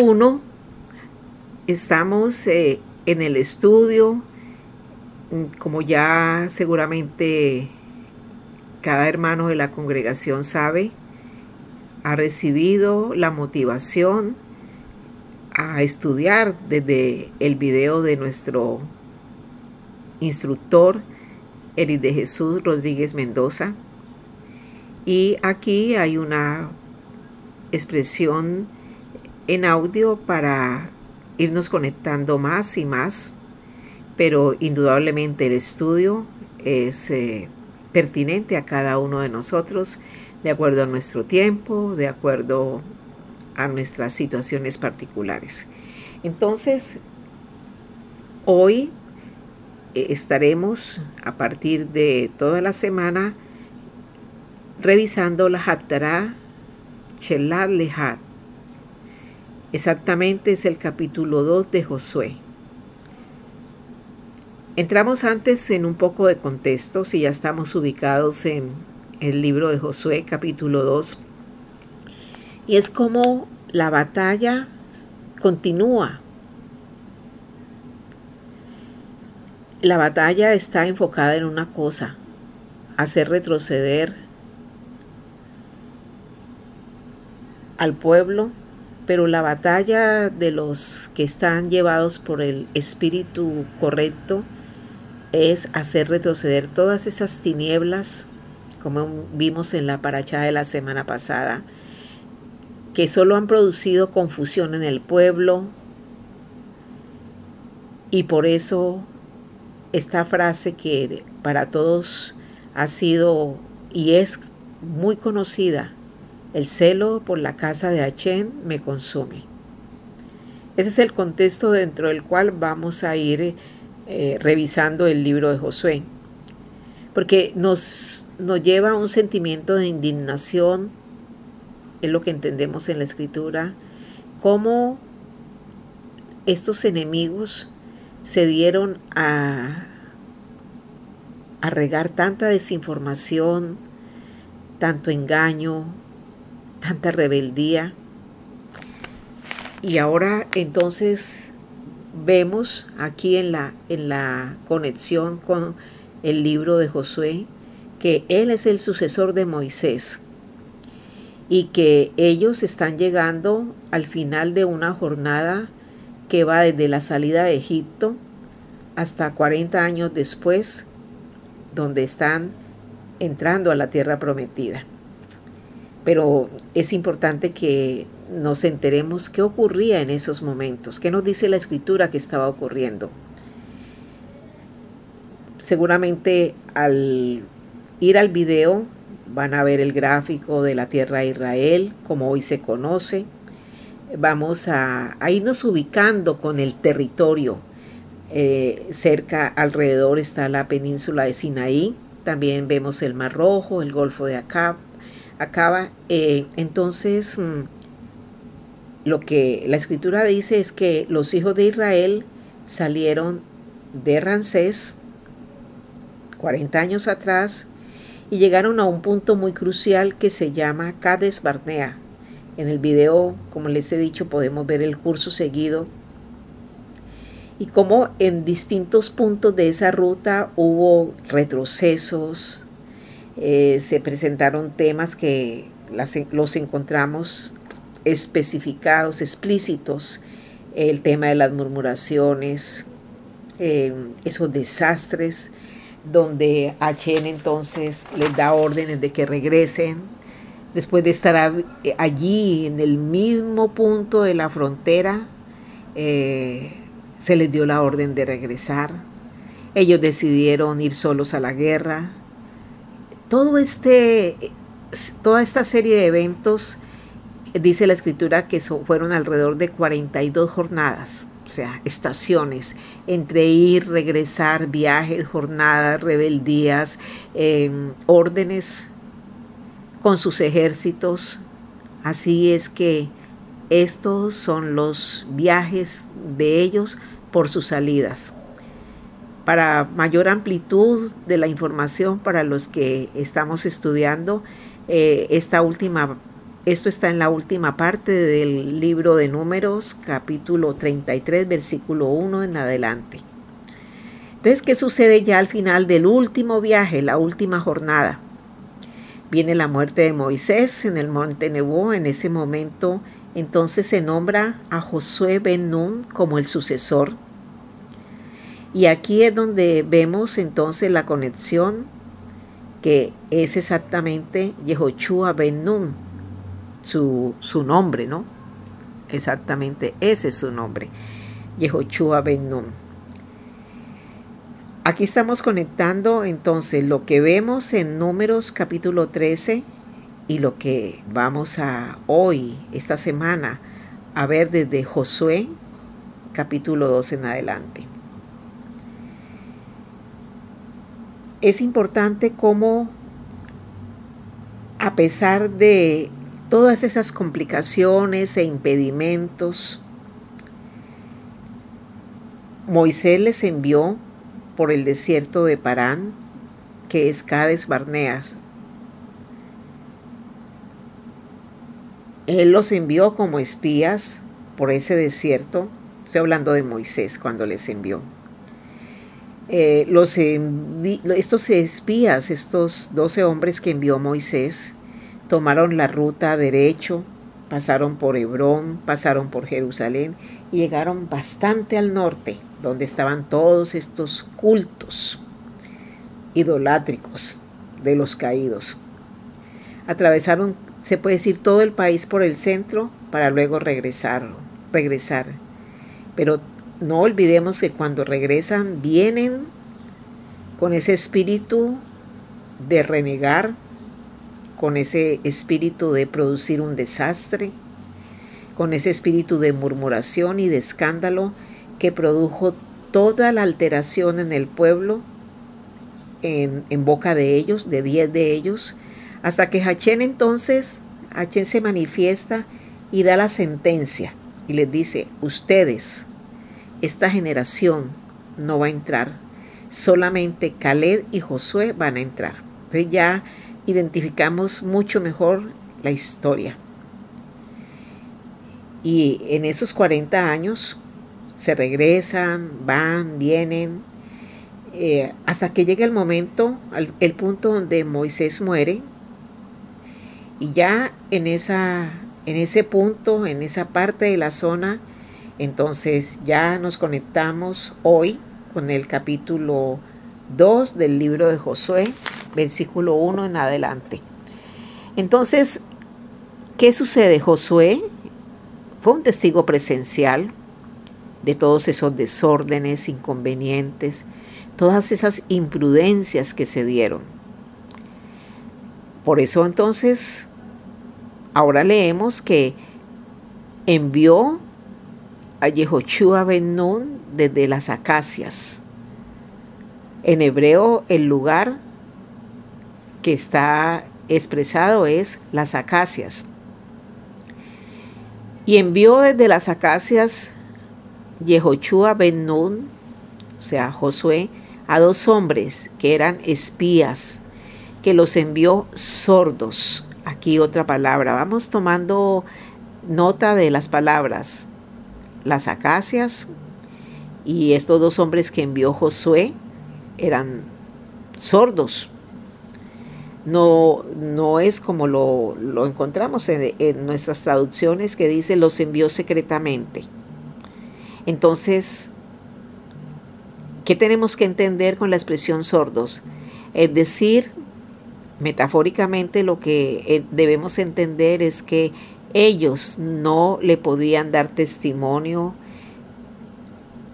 1 estamos eh, en el estudio, mm, como ya seguramente cada hermano de la congregación sabe, ha recibido la motivación a estudiar desde el video de nuestro instructor, Eric de Jesús Rodríguez Mendoza. Y aquí hay una expresión en audio para irnos conectando más y más, pero indudablemente el estudio es eh, pertinente a cada uno de nosotros, de acuerdo a nuestro tiempo, de acuerdo a nuestras situaciones particulares. Entonces, hoy eh, estaremos a partir de toda la semana revisando la Hattara Chelat Lehat. Exactamente es el capítulo 2 de Josué. Entramos antes en un poco de contexto, si ya estamos ubicados en el libro de Josué capítulo 2. Y es como la batalla continúa. La batalla está enfocada en una cosa, hacer retroceder al pueblo, pero la batalla de los que están llevados por el espíritu correcto es hacer retroceder todas esas tinieblas, como vimos en la paracha de la semana pasada, que solo han producido confusión en el pueblo. Y por eso esta frase que para todos ha sido y es muy conocida, el celo por la casa de Achén me consume. Ese es el contexto dentro del cual vamos a ir eh, revisando el libro de Josué, porque nos, nos lleva a un sentimiento de indignación, es lo que entendemos en la escritura, cómo estos enemigos se dieron a, a regar tanta desinformación, tanto engaño, tanta rebeldía. Y ahora entonces vemos aquí en la, en la conexión con el libro de Josué que él es el sucesor de Moisés y que ellos están llegando al final de una jornada que va desde la salida de Egipto hasta 40 años después, donde están entrando a la tierra prometida. Pero es importante que nos enteremos qué ocurría en esos momentos, qué nos dice la escritura que estaba ocurriendo. Seguramente al ir al video van a ver el gráfico de la tierra de Israel, como hoy se conoce. Vamos a, irnos ubicando con el territorio. Eh, cerca, alrededor está la península de Sinaí. También vemos el Mar Rojo, el Golfo de Acab, Acaba. Eh, entonces, mm, lo que la escritura dice es que los hijos de Israel salieron de Rancés 40 años atrás y llegaron a un punto muy crucial que se llama Cades Barnea. En el video, como les he dicho, podemos ver el curso seguido y cómo en distintos puntos de esa ruta hubo retrocesos, eh, se presentaron temas que los encontramos especificados, explícitos, el tema de las murmuraciones, eh, esos desastres, donde Achen entonces les da órdenes de que regresen, después de estar allí en el mismo punto de la frontera, eh, se les dio la orden de regresar. Ellos decidieron ir solos a la guerra. Todo este, toda esta serie de eventos dice la escritura que fueron alrededor de 42 jornadas, o sea, estaciones, entre ir, regresar, viajes, jornadas, rebeldías, em, órdenes con sus ejércitos. Así es que estos son los viajes de ellos por sus salidas. Para mayor amplitud de la información para los que estamos estudiando eh, esta última esto está en la última parte del libro de números, capítulo 33, versículo 1 en adelante. Entonces, ¿qué sucede ya al final del último viaje, la última jornada? Viene la muerte de Moisés en el monte Nebo. En ese momento, entonces se nombra a Josué Ben Nun como el sucesor. Y aquí es donde vemos entonces la conexión que es exactamente Yehoshua Ben Nun, su, su nombre, ¿no? Exactamente, ese es su nombre, Yehoshua Ben Nun. Aquí estamos conectando entonces lo que vemos en Números capítulo 13 y lo que vamos a hoy, esta semana, a ver desde Josué capítulo 2 en adelante. Es importante cómo, a pesar de todas esas complicaciones e impedimentos, Moisés les envió por el desierto de Parán, que es Cades Barneas. Él los envió como espías por ese desierto. Estoy hablando de Moisés cuando les envió. Eh, los estos espías, estos doce hombres que envió Moisés, tomaron la ruta derecho, pasaron por Hebrón, pasaron por Jerusalén y llegaron bastante al norte, donde estaban todos estos cultos idolátricos de los caídos. Atravesaron, se puede decir, todo el país por el centro para luego regresar, regresar. Pero no olvidemos que cuando regresan vienen con ese espíritu de renegar, con ese espíritu de producir un desastre, con ese espíritu de murmuración y de escándalo que produjo toda la alteración en el pueblo, en, boca de ellos, de diez de ellos, hasta que Hachén entonces, Hachén se manifiesta y da la sentencia y les dice, ustedes, esta generación no va a entrar, solamente Caled y Josué van a entrar. Entonces ya identificamos mucho mejor la historia. Y en esos 40 años se regresan, van, vienen, eh, hasta que llega el momento, el punto donde Moisés muere. Y ya en, esa, en ese punto, en esa parte de la zona, entonces ya nos conectamos hoy con el capítulo 2 del libro de Josué, versículo 1 en adelante. Entonces, ¿qué sucede? Josué fue un testigo presencial de todos esos desórdenes, inconvenientes, todas esas imprudencias que se dieron. Por eso entonces, ahora leemos que envió a Yehoshua Ben Nun desde las acacias. En hebreo, el lugar que está expresado es las acacias. Y envió desde las acacias Yehoshua ben Nun, o sea, Josué, a dos hombres que eran espías, que los envió sordos. Aquí otra palabra. Vamos tomando nota de las palabras. Las acacias y estos dos hombres que envió Josué eran sordos, no, no es como lo, encontramos en, en, nuestras traducciones que dice los envió secretamente. Entonces, ¿qué tenemos que entender con la expresión sordos? Es decir, metafóricamente lo que eh, debemos entender es que ellos no le podían dar testimonio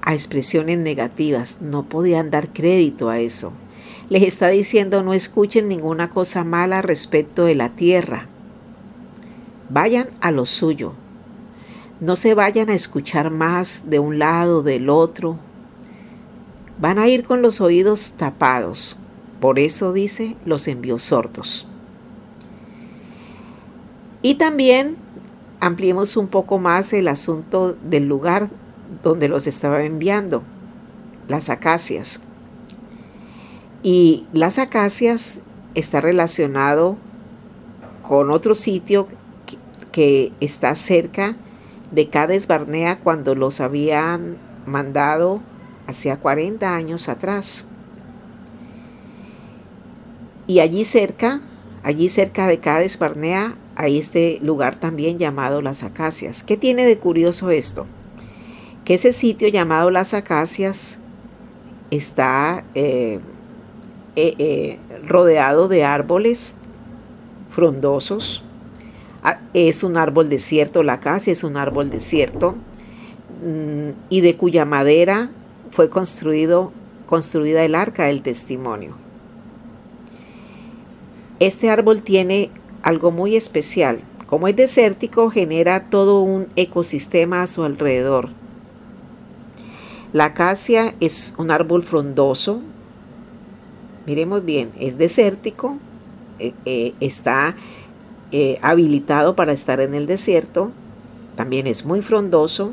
a expresiones negativas, no podían dar crédito a eso les está diciendo no escuchen ninguna cosa mala respecto de la tierra. Vayan a lo suyo. No se vayan a escuchar más de un lado del otro. Van a ir con los oídos tapados. Por eso dice, los envió sordos. Y también ampliemos un poco más el asunto del lugar donde los estaba enviando, las acacias. Y las acacias está relacionado con otro sitio que está cerca de Cades Barnea cuando los habían mandado hacia 40 años atrás. Y allí cerca, allí cerca de Cades Barnea, hay este lugar también llamado Las Acacias. ¿Qué tiene de curioso esto? Que ese sitio llamado Las Acacias está eh, eh, eh, rodeado de árboles frondosos. Ah, es un árbol desierto, la acacia es un árbol desierto mm, y de cuya madera fue construido, construida el arca del testimonio. Este árbol tiene algo muy especial. Como es desértico, genera todo un ecosistema a su alrededor. La acacia es un árbol frondoso. Miremos bien, es desértico, eh, eh, está eh, habilitado para estar en el desierto, también es muy frondoso,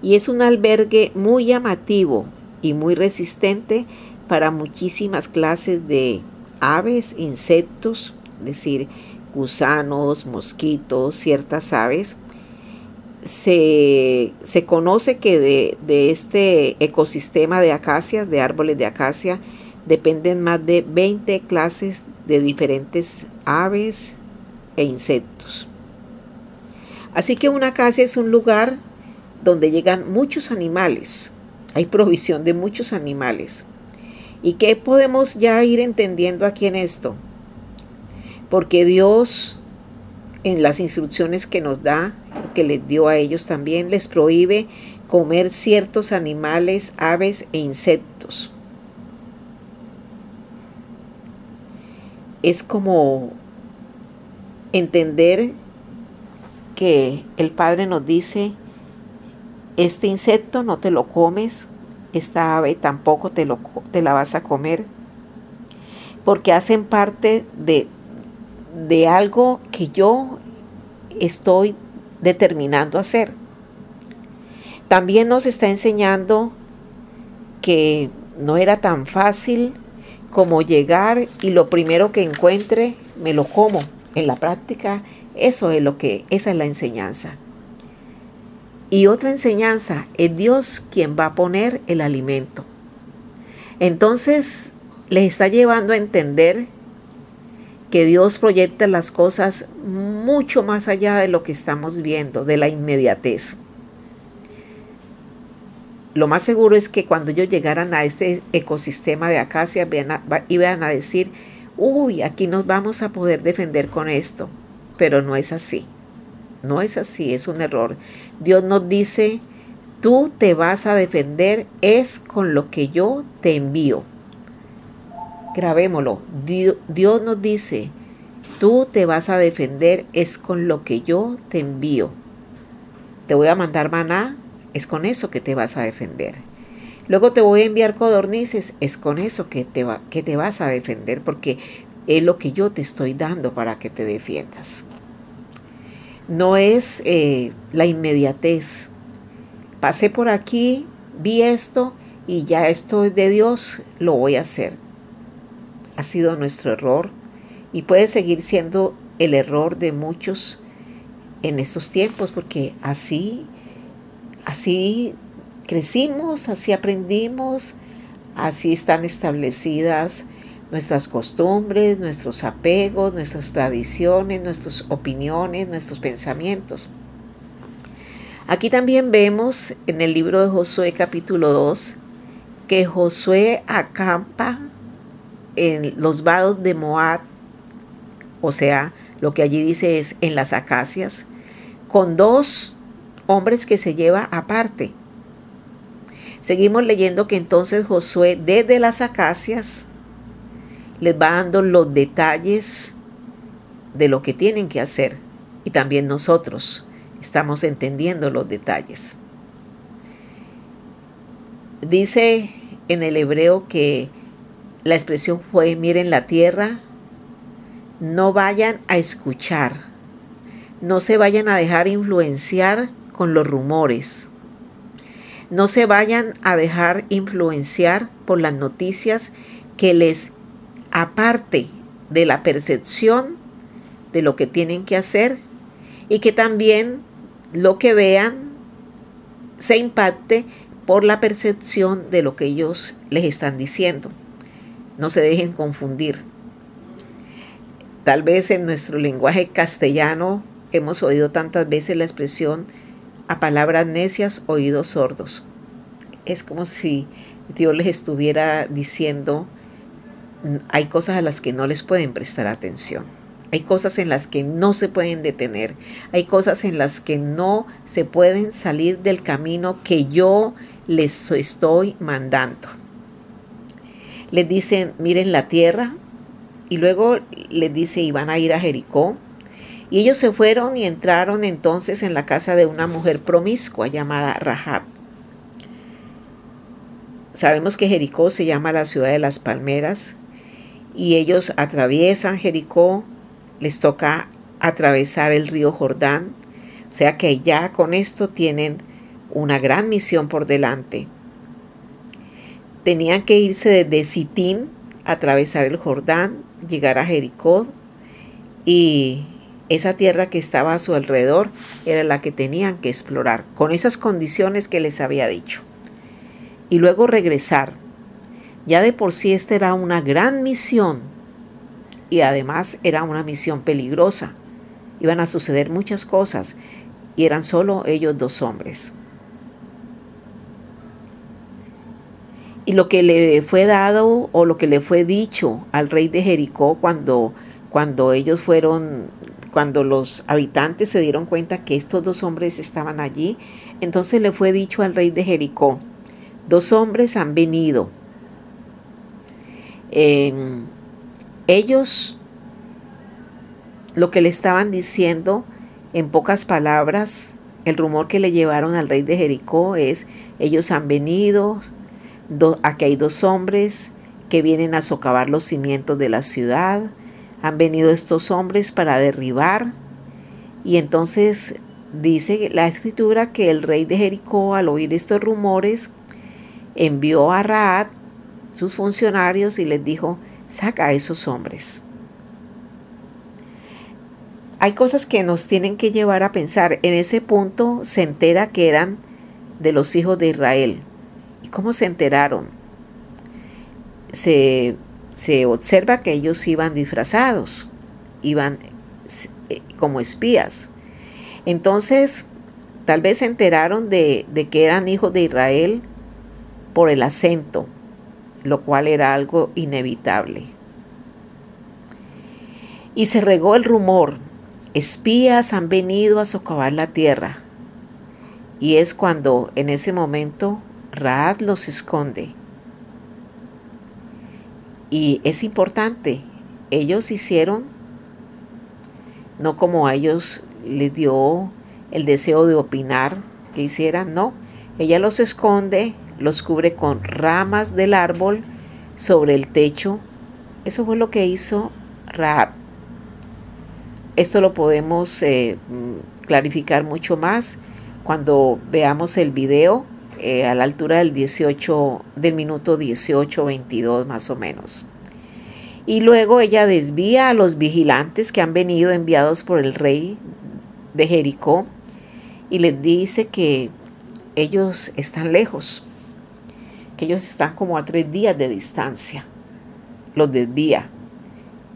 y es un albergue muy llamativo y muy resistente para muchísimas clases de aves, insectos, es decir, gusanos, mosquitos, ciertas aves. Se, conoce que de, de, este ecosistema de acacias, de árboles de acacia, dependen más de 20 clases de diferentes aves e insectos. Así que una acacia es un lugar donde llegan muchos animales, hay provisión de muchos animales. ¿Y qué podemos ya ir entendiendo aquí en esto? Porque Dios en las instrucciones que nos da, que les dio a ellos también, les prohíbe comer ciertos animales, aves e insectos. Es como entender que el Padre nos dice, este insecto no te lo comes, esta ave tampoco te, lo, te la vas a comer, porque hacen parte de, de algo que yo estoy determinando hacer. También nos está enseñando que no era tan fácil como llegar y lo primero que encuentre me lo como. En la práctica, eso es lo que, esa es la enseñanza. Y otra enseñanza es Dios quien va a poner el alimento. Entonces les está llevando a entender que Dios proyecta las cosas mucho más allá de lo que estamos viendo, de la inmediatez. Lo más seguro es que cuando ellos llegaran a este ecosistema de acacia, iban a decir, uy, aquí nos vamos a poder defender con esto. Pero no es así. No es así, es un error. Dios nos dice, tú te vas a defender es con lo que yo te envío. Grabémoslo. Dios nos dice, tú te vas a defender es con lo que yo te envío. Te voy a mandar maná, es con eso que te vas a defender. Luego te voy a enviar codornices, es con eso que te, va, que te vas a defender, porque es lo que yo te estoy dando para que te defiendas. No es eh, la inmediatez. Pasé por aquí, vi esto y ya esto es de Dios, lo voy a hacer. Ha sido nuestro error y puede seguir siendo el error de muchos en estos tiempos, porque así, así crecimos, así aprendimos, así están establecidas nuestras costumbres, nuestros apegos, nuestras tradiciones, nuestras opiniones, nuestros pensamientos. Aquí también vemos en el libro de Josué capítulo 2 que Josué acampa en los vados de Moab, o sea, lo que allí dice es en las acacias, con dos hombres que se lleva aparte. Seguimos leyendo que entonces Josué desde las acacias les va dando los detalles de lo que tienen que hacer y también nosotros estamos entendiendo los detalles. Dice en el hebreo que la expresión fue miren la tierra, no vayan a escuchar, no se vayan a dejar influenciar con los rumores no se vayan a dejar influenciar por las noticias que les aparte de la percepción de lo que tienen que hacer y que también lo que vean se impacte por la percepción de lo que ellos les están diciendo. No se dejen confundir. Tal vez en nuestro lenguaje castellano hemos oído tantas veces la expresión a palabras necias, oídos sordos. Es como si Dios les estuviera diciendo, hay cosas a las que no les pueden prestar atención. Hay cosas en las que no se pueden detener. Hay cosas en las que no se pueden salir del camino que yo les estoy mandando. Les dicen, miren la tierra. Y luego les dice, y van a ir a Jericó. Y ellos se fueron y entraron entonces en la casa de una mujer promiscua llamada Rahab. Sabemos que Jericó se llama la ciudad de las palmeras y ellos atraviesan Jericó, les toca atravesar el río Jordán, o sea que ya con esto tienen una gran misión por delante. Tenían que irse desde Sitín, atravesar el Jordán, llegar a Jericó y esa tierra que estaba a su alrededor era la que tenían que explorar, con esas condiciones que les había dicho. Y luego regresar. Ya de por sí esta era una gran misión y además era una misión peligrosa. Iban a suceder muchas cosas y eran solo ellos dos hombres. Y lo que le fue dado o lo que le fue dicho al rey de Jericó cuando, cuando ellos fueron cuando los habitantes se dieron cuenta que estos dos hombres estaban allí, entonces le fue dicho al rey de Jericó, dos hombres han venido. Em, ellos lo que le estaban diciendo en pocas palabras, el rumor que le llevaron al rey de Jericó es, ellos han venido, aquí hay dos hombres que vienen a socavar los cimientos de la ciudad, han venido estos hombres para derribar. Y entonces dice la escritura que el rey de Jericó, al oír estos rumores, envió a Raad, sus funcionarios, y les dijo, saca a esos hombres. Hay cosas que nos tienen que llevar a pensar. En ese punto se entera que eran de los hijos de Israel. ¿Y cómo se enteraron? Se se observa que ellos iban disfrazados, iban eh, como espías. Entonces, tal vez se enteraron de, de, que eran hijos de Israel por el acento, lo cual era algo inevitable. Y se regó el rumor, espías han venido a socavar la tierra. Y es cuando en ese momento Raad los esconde y es importante, ellos hicieron, no como a ellos les dio el deseo de opinar que hicieran, no. Ella los esconde, los cubre con ramas del árbol sobre el techo. Eso fue lo que hizo Raab. Esto lo podemos eh, clarificar mucho más cuando veamos el video eh, a la altura del 18, del minuto 18, 22 más o menos. Y luego ella desvía a los vigilantes que han venido enviados por el rey de Jericó y les dice que ellos están lejos, que ellos están como a tres días de distancia. Los desvía.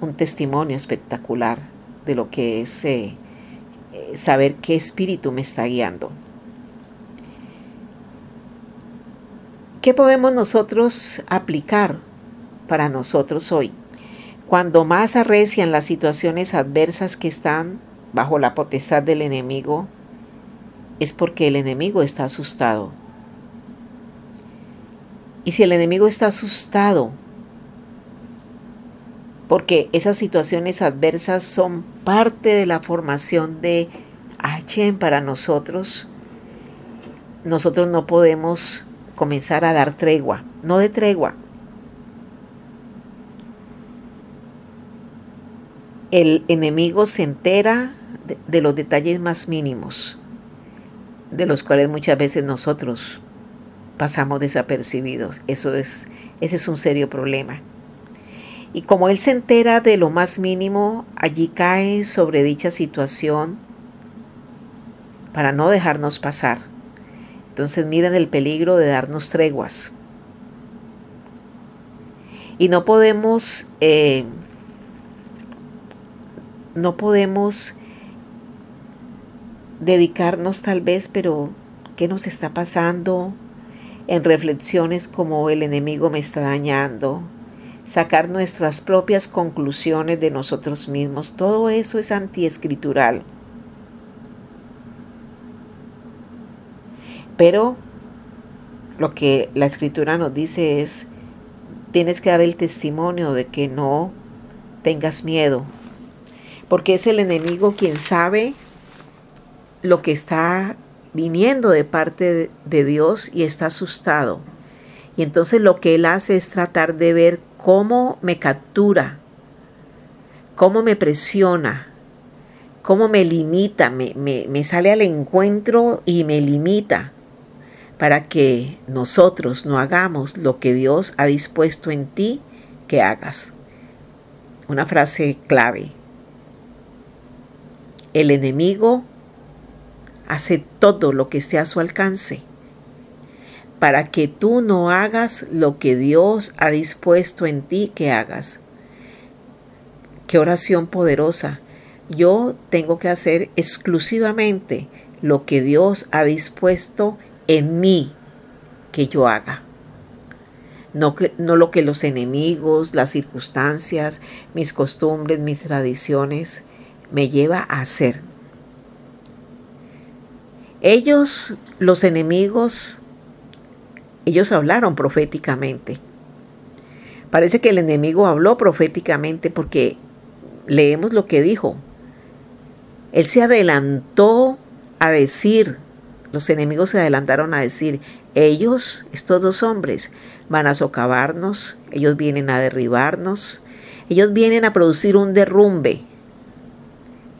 Un testimonio espectacular de lo que es eh, eh, saber qué espíritu me está guiando. ¿Qué podemos nosotros aplicar para nosotros hoy? Cuando más arrecian las situaciones adversas que están bajo la potestad del enemigo, es porque el enemigo está asustado. Y si el enemigo está asustado, porque esas situaciones adversas son parte de la formación de Hashem para nosotros, nosotros no podemos comenzar a dar tregua, no de tregua. El enemigo se entera de, los detalles más mínimos, de los cuales muchas veces nosotros pasamos desapercibidos. Eso es, ese es un serio problema. Y como él se entera de lo más mínimo, allí cae sobre dicha situación para no dejarnos pasar. Entonces miren el peligro de darnos treguas. Y no podemos, eh, no podemos dedicarnos tal vez, pero ¿qué nos está pasando? En reflexiones como el enemigo me está dañando, sacar nuestras propias conclusiones de nosotros mismos, todo eso es antiescritural. Pero lo que la escritura nos dice es, tienes que dar el testimonio de que no tengas miedo, porque es el enemigo quien sabe lo que está viniendo de parte de Dios y está asustado. Y entonces lo que él hace es tratar de ver cómo me captura, cómo me presiona, cómo me limita, me, me sale al encuentro y me limita para que nosotros no hagamos lo que Dios ha dispuesto en ti que hagas. Una frase clave. El enemigo hace todo lo que esté a su alcance para que tú no hagas lo que Dios ha dispuesto en ti que hagas. Qué oración poderosa. Yo tengo que hacer exclusivamente lo que Dios ha dispuesto en mí que yo haga. No, que, no lo que los enemigos, las circunstancias, mis costumbres, mis tradiciones me lleva a hacer. Ellos, los enemigos, ellos hablaron proféticamente. Parece que el enemigo habló proféticamente porque leemos lo que dijo. Él se adelantó a decir los enemigos se adelantaron a decir, ellos, estos dos hombres, van a socavarnos, ellos vienen a derribarnos, ellos vienen a producir un derrumbe.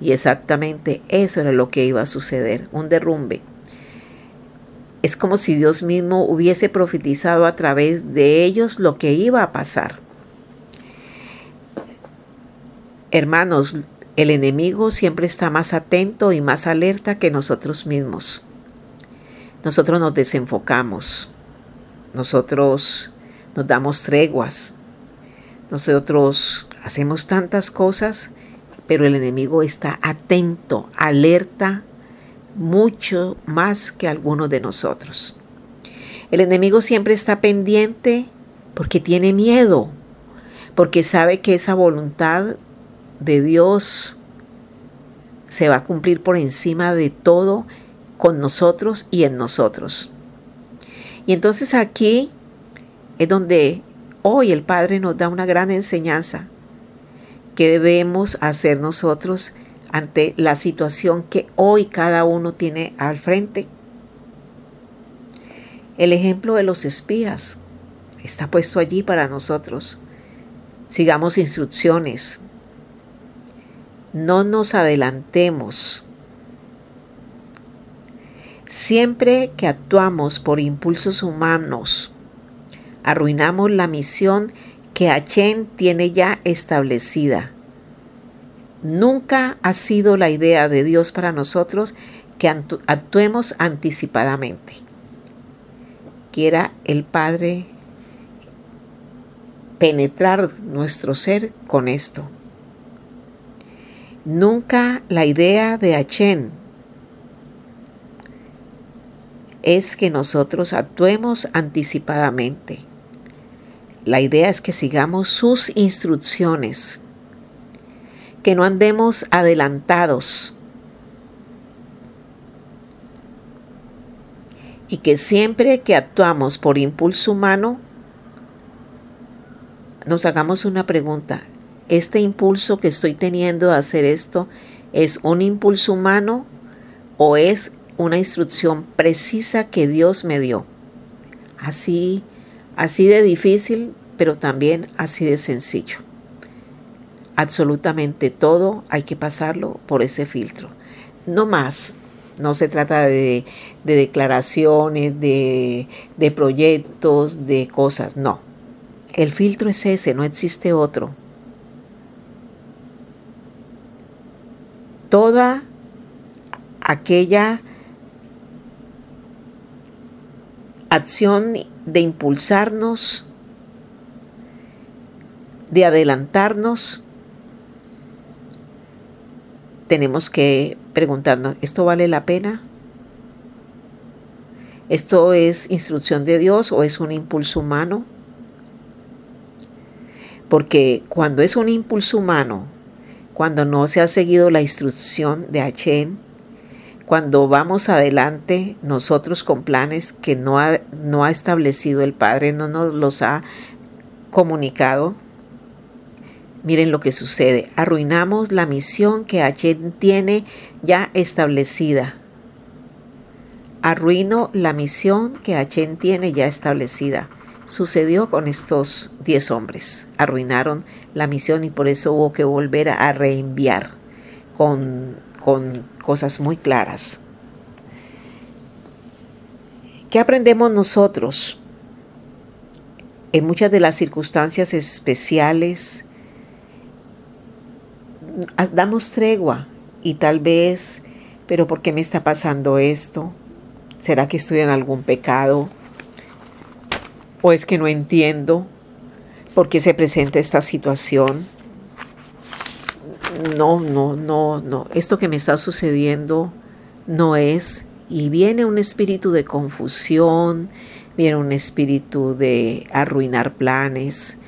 Y exactamente eso era lo que iba a suceder, un derrumbe. Es como si Dios mismo hubiese profetizado a través de ellos lo que iba a pasar. Hermanos, el enemigo siempre está más atento y más alerta que nosotros mismos nosotros nos desenfocamos, nosotros nos damos treguas, nosotros hacemos tantas cosas, pero el enemigo está atento, alerta, mucho más que algunos de nosotros. El enemigo siempre está pendiente porque tiene miedo, porque sabe que esa voluntad de Dios se va a cumplir por encima de todo con nosotros y en nosotros. Y entonces aquí es donde hoy el Padre nos da una gran enseñanza que debemos hacer nosotros ante la situación que hoy cada uno tiene al frente. El ejemplo de los espías está puesto allí para nosotros. Sigamos instrucciones. No nos adelantemos Siempre que actuamos por impulsos humanos, arruinamos la misión que Achen tiene ya establecida. Nunca ha sido la idea de Dios para nosotros que actuemos anticipadamente. Quiera el Padre penetrar nuestro ser con esto. Nunca la idea de Achen es que nosotros actuemos anticipadamente. La idea es que sigamos sus instrucciones, que no andemos adelantados y que siempre que actuamos por impulso humano, nos hagamos una pregunta. ¿Este impulso que estoy teniendo a hacer esto es un impulso humano o es una instrucción precisa que Dios me dio. Así, así de difícil, pero también así de sencillo. Absolutamente todo hay que pasarlo por ese filtro. No más. No se trata de, declaraciones, de, de proyectos, de cosas. No. El filtro es ese, no existe otro. Toda aquella acción de impulsarnos, de adelantarnos, tenemos que preguntarnos, ¿esto vale la pena? ¿Esto es instrucción de Dios o es un impulso humano? Porque cuando es un impulso humano, cuando no se ha seguido la instrucción de Achen, cuando vamos adelante nosotros con planes que no ha, no ha establecido el Padre, no nos los ha comunicado, miren lo que sucede. Arruinamos la misión que Achen tiene ya establecida. Arruino la misión que Achen tiene ya establecida. Sucedió con estos diez hombres. Arruinaron la misión y por eso hubo que volver a reenviar con, con cosas muy claras. ¿Qué aprendemos nosotros? En muchas de las circunstancias especiales, damos tregua y tal vez, pero ¿por qué me está pasando esto? ¿Será que estoy en algún pecado? ¿O es que no entiendo por qué se presenta esta situación? No, no, no, no. Esto que me está sucediendo no es. Y viene un espíritu de confusión, viene un espíritu de arruinar planes,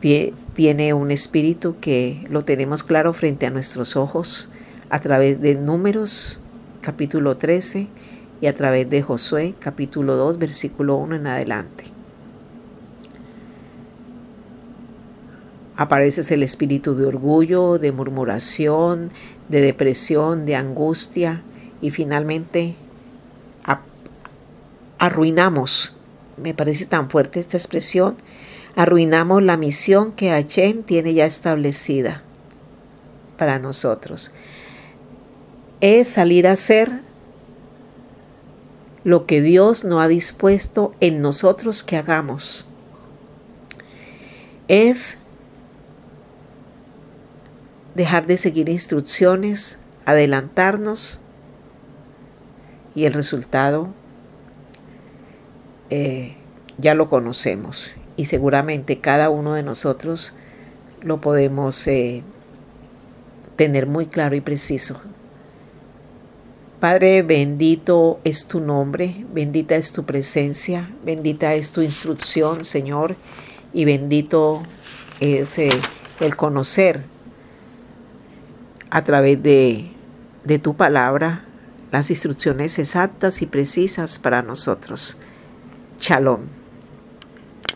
viene un espíritu que lo tenemos claro frente a nuestros ojos a través de números capítulo 13 y a través de Josué capítulo 2 versículo 1 en adelante. Aparece el espíritu de orgullo, de murmuración, de depresión, de angustia y finalmente arruinamos, me parece tan fuerte esta expresión, arruinamos la misión que Achen tiene ya establecida para nosotros. Es salir a hacer lo que Dios no ha dispuesto en nosotros que hagamos. Es dejar de seguir instrucciones, adelantarnos y el resultado eh, ya lo conocemos y seguramente cada uno de nosotros lo podemos eh, tener muy claro y preciso. Padre, bendito es tu nombre, bendita es tu presencia, bendita es tu instrucción, Señor, y bendito es eh, el conocer a través de, de tu palabra las instrucciones exactas y precisas para nosotros. Shalom.